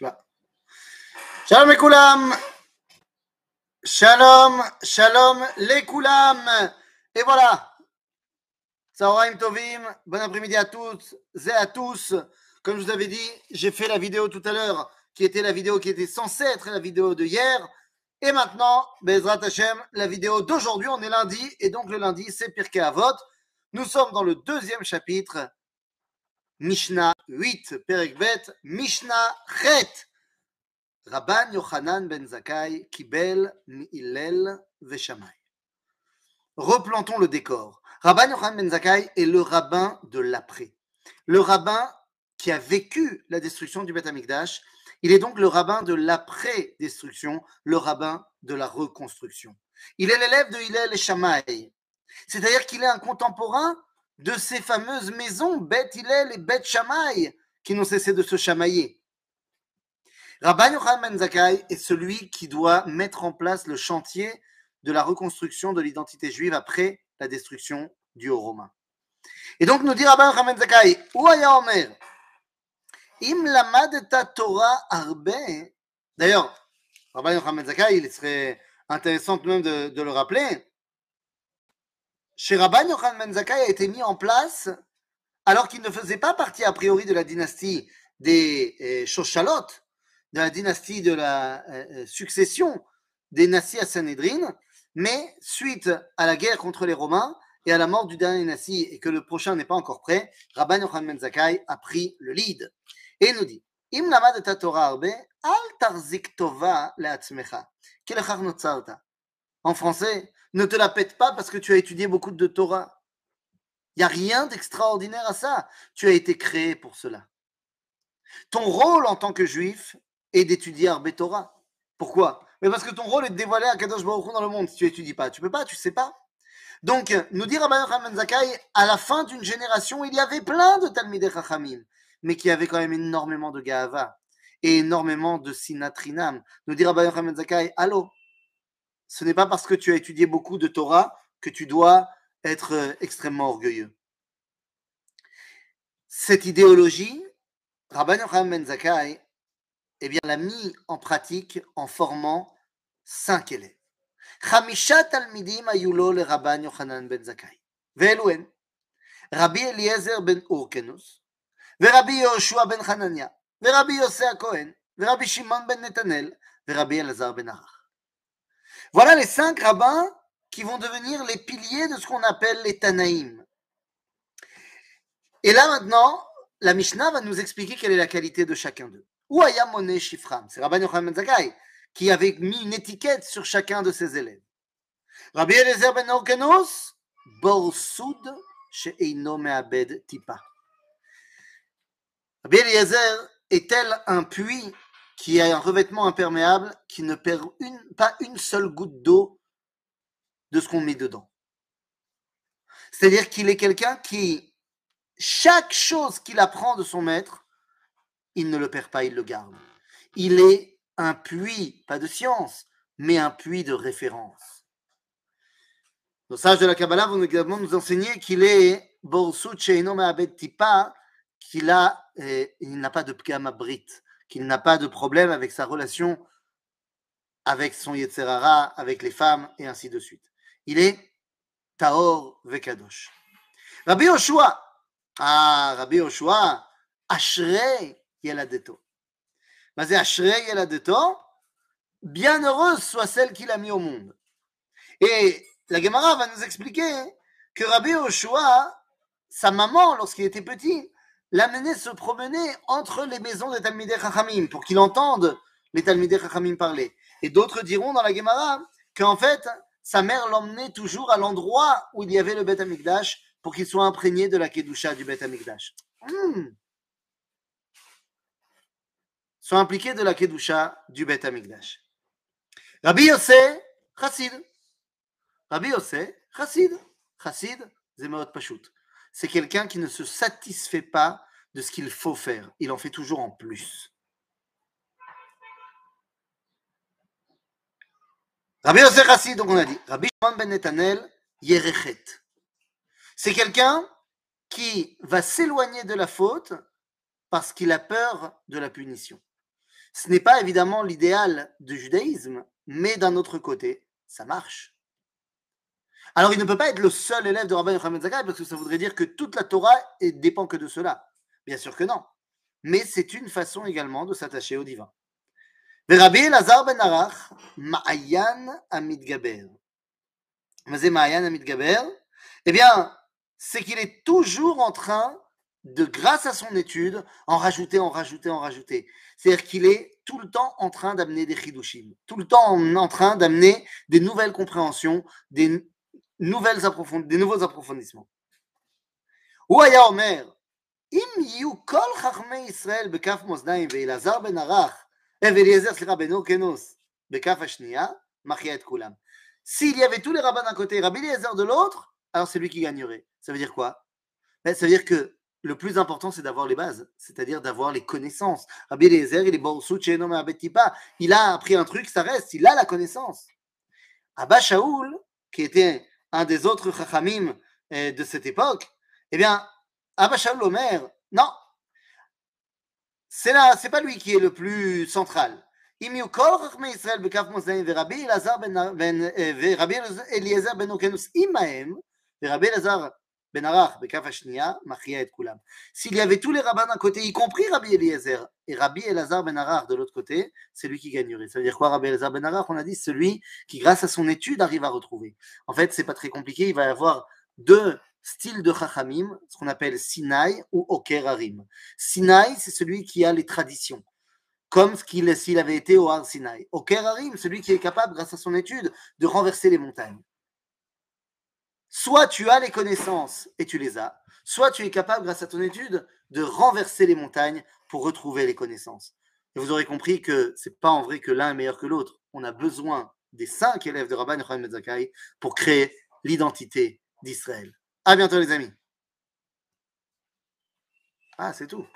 Les koulam. Shalom, shalom les koulam. Et voilà. Saoraim Tovim. Bon après-midi à toutes et à tous. Comme je vous avais dit, j'ai fait la vidéo tout à l'heure, qui était la vidéo qui était censée être la vidéo de hier. Et maintenant, Bezrat Hashem, la vidéo d'aujourd'hui, on est lundi, et donc le lundi, c'est Pirkei Avot. Nous sommes dans le deuxième chapitre, Mishnah 8, Perekbet, Mishnah Chet. Rabban Yochanan ben Zakai, Kibel, Mi'ilel, Veshamay. Replantons le décor. Rabban Yochanan ben Zakai est le rabbin de l'après. Le rabbin qui a vécu la destruction du Beth Amikdash. Il est donc le rabbin de l'après-destruction, le rabbin de la reconstruction. Il est l'élève de Hillel et Shammai. C'est-à-dire qu'il est un contemporain de ces fameuses maisons, Beth Hillel et Beth Shammai, qui n'ont cessé de se chamailler. Rabban Yochanan Ben Zakkai est celui qui doit mettre en place le chantier de la reconstruction de l'identité juive après la destruction du haut romain. Et donc nous dit Rabban Yochanan Ben Zakkai, Ouaya Omer, Im lamad Torah arbe. D'ailleurs, Rabban Yochanan Ben Zakkai, il serait intéressant même de, de le rappeler. Chez Rabban Yochanan Ben Zakkai a été mis en place alors qu'il ne faisait pas partie a priori de la dynastie des euh, de la dynastie de la euh, succession des Nassi à Sanhedrin, mais suite à la guerre contre les Romains et à la mort du dernier Nassi et que le prochain n'est pas encore prêt, Rabban Yochanan Ben Zakkai a pris le lead. Et nous dit Im Torah al tarzik tova le'atzmecha, kelechach notzarta. En français, ne te la pète pas parce que tu as étudié beaucoup de Torah. Il n'y a rien d'extraordinaire à ça. Tu as été créé pour cela. Ton rôle en tant que juif est d'étudier Arbe Torah. Pourquoi? Mais parce que ton rôle est de dévoiler à Kadosh Baruch dans le monde. Si tu étudies pas, tu peux pas, tu sais pas. Donc, nous dit Rabban Yochanan Ben Zakkai, à la fin d'une génération, il y avait plein de Talmidei Chachamim, mais qui avaient quand même énormément de Gahava et énormément de Sinatrinam. Nous dit Rabban Yochanan Ben Zakkai, allô, ce n'est pas parce que tu as étudié beaucoup de Torah que tu dois être euh, extrêmement orgueilleux. Cette idéologie, Rabban Yochanan Ben Zakkai, eh bien, l'a mis en pratique en formant cinq élèves. חמישה תלמידים היו לו לרבן יוחנן בן זכאי, ואלו הן רבי אליעזר בן אורקנוס, ורבי יהושע בן חנניה, ורבי יוסי הכהן, ורבי שמעון בן נתנאל, ורבי אלעזר בן ערך. Voilà les cinq rabbins qui vont devenir les piliers de ce qu'on appelle les Tanaïm. Et là maintenant, la Mishnah va nous expliquer quelle est la qualité de chacun d'eux. Ou Ayamone Shifram, c'est Rabban Yochanan Zakkai qui avait mis une étiquette sur chacun de ses élèves. Rabbi Eliezer Ben Orkenos, Borsoud She'eino Me'abed Tipa. Rabbi Eliezer est tel un puits qui a un revêtement imperméable qui ne perd pas une seule goutte d'eau de ce qu'on met dedans. C'est-à-dire qu'il est quelqu'un qui, chaque chose qu'il apprend de son maître, il ne le perd pas, il le garde. Il est un puits, pas de science, mais un puits de référence. Nos sages de la Kabbalah vont également nous enseigner qu'il est qu'il eh, n'a pas de Pkama Brit, qu'il n'a pas de problème avec sa relation avec son Yetzerara, avec les femmes, et ainsi de suite. Il est Taor Vekadosh. Rabbi Yoshua, ah, Rabbi Yoshua, Ashrei Yeladeto. Mais Ashrei Yeladeto, bienheureuse soit celle qu'il a mis au monde. Et la Gemara va nous expliquer que Rabbi Yoshua, sa maman, lorsqu'il était petit, l'amenait se promener entre les maisons des Talmidei Chachamim pour qu'il entende les Talmidei Chachamim parler. Et d'autres diront dans la Gemara qu'en fait, sa mère l'emmenait toujours à l'endroit où il y avait le Beth Amikdash pour qu'il soit imprégné de la Kedusha du Beth Amikdash. Hmm. Soit impliqué de la Kedusha du Beth Amikdash. Rabbi Yossé, Chassid. Rabbi Yossé, Chassid. Chassid, Zemot Pashut. C'est quelqu'un qui ne se satisfait pas de ce qu'il faut faire. Il en fait toujours en plus. Rabbi Yosef donc on a dit, Rabbi Shimon ben Netanel, Yerechet. C'est quelqu'un qui va s'éloigner de la faute parce qu'il a peur de la punition. Ce n'est pas évidemment l'idéal du judaïsme, mais d'un autre côté, ça marche. Alors il ne peut pas être le seul élève de Rabbi Yochanan Zakkai parce que ça voudrait dire que toute la Torah dépend que de cela. Bien sûr que non. Mais c'est une façon également de s'attacher au divin. Rabbi Elazar ben Arach, Ma'ayan Amidgaber. Ma'ayan Amidgaber, eh bien, c'est qu'il est toujours en train de, grâce à son étude, en rajouter, en rajouter, en rajouter. C'est-à-dire qu'il est tout le temps en train d'amener des chidushim, tout le temps en train d'amener des nouvelles compréhensions, des, nouvelles des nouveaux approfondissements. Ou aya omer, im yu kol chachmei Israël bekaf moznaim ve'ilazar ben arach, ve'eliezer, slicha, ben Okenos, bekaf hashniya, machia et kulam. S'il y avait tous les rabbins d'un côté et Rabbi Eliezer de l'autre, alors c'est lui qui gagnerait. Ça veut dire quoi? Ben, Ça veut dire que le plus important, c'est d'avoir les bases, c'est-à-dire d'avoir les connaissances. Rabbi Eliezer, il est il a appris un truc, ça reste, il a la connaissance. Abba Shaoul, qui était un des autres chachamim euh, de cette époque, eh bien, Abba Shaoul Omer, non, c'est là, c'est pas lui qui est le plus central. Ben ben Machia et S'il y avait tous les rabbins d'un côté, y compris Rabbi Eliezer, et Rabbi Elazar Ben Arach de l'autre côté, c'est lui qui gagnerait. Ça veut dire quoi Rabbi Elazar Ben On a dit celui qui, grâce à son étude, arrive à retrouver. En fait, c'est pas très compliqué. Il va y avoir deux styles de Chachamim, ce qu'on appelle Sinai ou Okerarim. Sinai, c'est celui qui a les traditions comme s'il avait été au Har Sinai. Okerarim, celui qui est capable, grâce à son étude, de renverser les montagnes. Soit tu as les connaissances et tu les as, soit tu es capable, grâce à ton étude, de renverser les montagnes pour retrouver les connaissances. Et vous aurez compris que ce n'est pas en vrai que l'un est meilleur que l'autre. On a besoin des cinq élèves de Rabban Yochanan Metzakai pour créer l'identité d'Israël. À bientôt les amis. Ah, c'est tout.